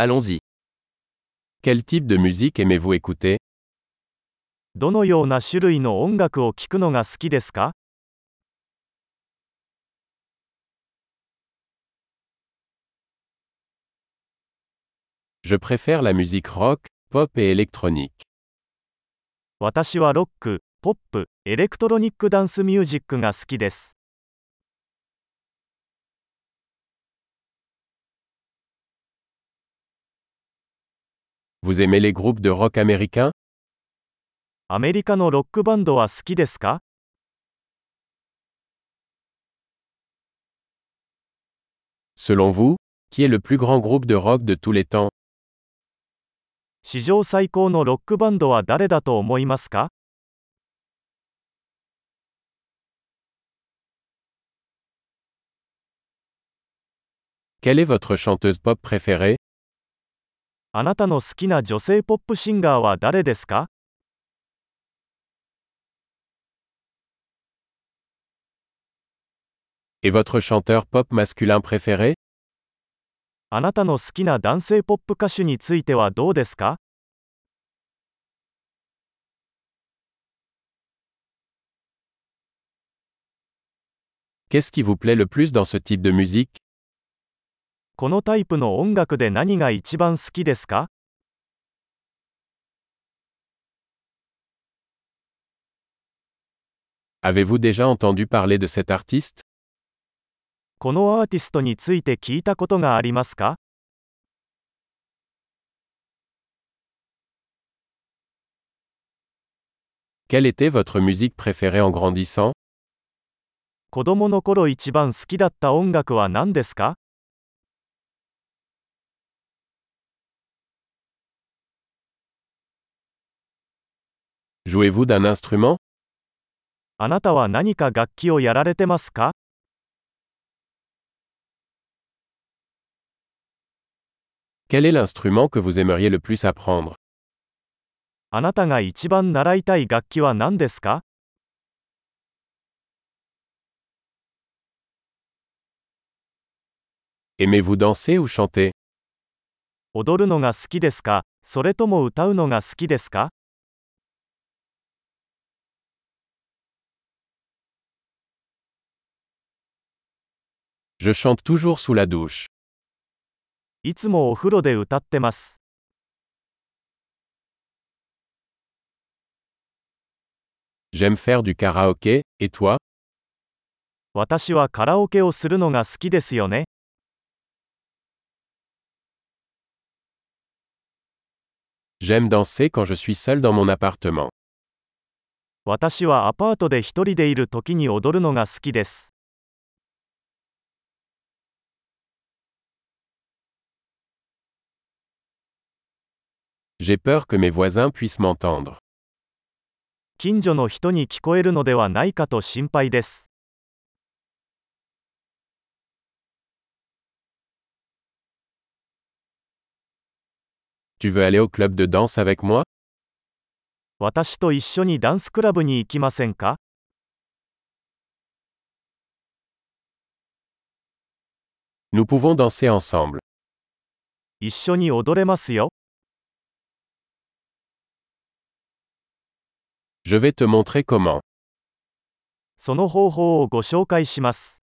Allons-y. Quel type de musique aimez-vous écouter どのような種類の音楽を聴くのが好きですか Je préfère la musique rock, pop et électronique. 私はロック、ポップ、エレクトロニックダンスミュージックが好きです。 Vous aimez les groupes de rock américains アメリカのロックバンドは好きですか Selon vous, qui est le plus grand groupe de rock de tous les temps 史上最高のロックバンドは誰だと思いますか Quelle est votre chanteuse pop préférée あなたの好きな女性ポップシンガーは誰ですか Et votre chanteur pop masculin préféré あなたの好きな男性ポップ歌手についてはどうですか Qu'est-ce qui vous plaît le plus dans ce type de musique このタイプの音楽で何が一番好きですか Avez-vous déjà entendu parler de cet artiste このアーティストについて聞いたことがありますか Quelle était votre musique préférée en grandissant 子供の頃一番好きだった音楽は何ですか Jouez-vous d'un instrument あなたは何か楽器をやられてますか Quel est l'instrument que vous aimeriez le plus apprendre あなたが一番習いたい楽器は何ですか Aimez-vous danser ou chanter 踊るのが好きですかそれとも歌うのが好きですか Je chante toujours sous la douche. いつもお風呂で歌ってます。J'aime faire du karaoké, et toi 私はカラオケをするのが好きですよね。J'aime danser quand je suis seul dans mon appartement. 私はアパートで一人でいる時に踊るのが好きです。J'ai peur que mes voisins puissent m'entendre. 近所の人に聞こえるのではないかと心配です。 Tu veux aller au club de danse avec moi 私と一緒にダンスクラブに行きませんか Nous pouvons danser ensemble. 一緒に踊れますよ。 Je vais te montrer comment. その方法をご紹介します。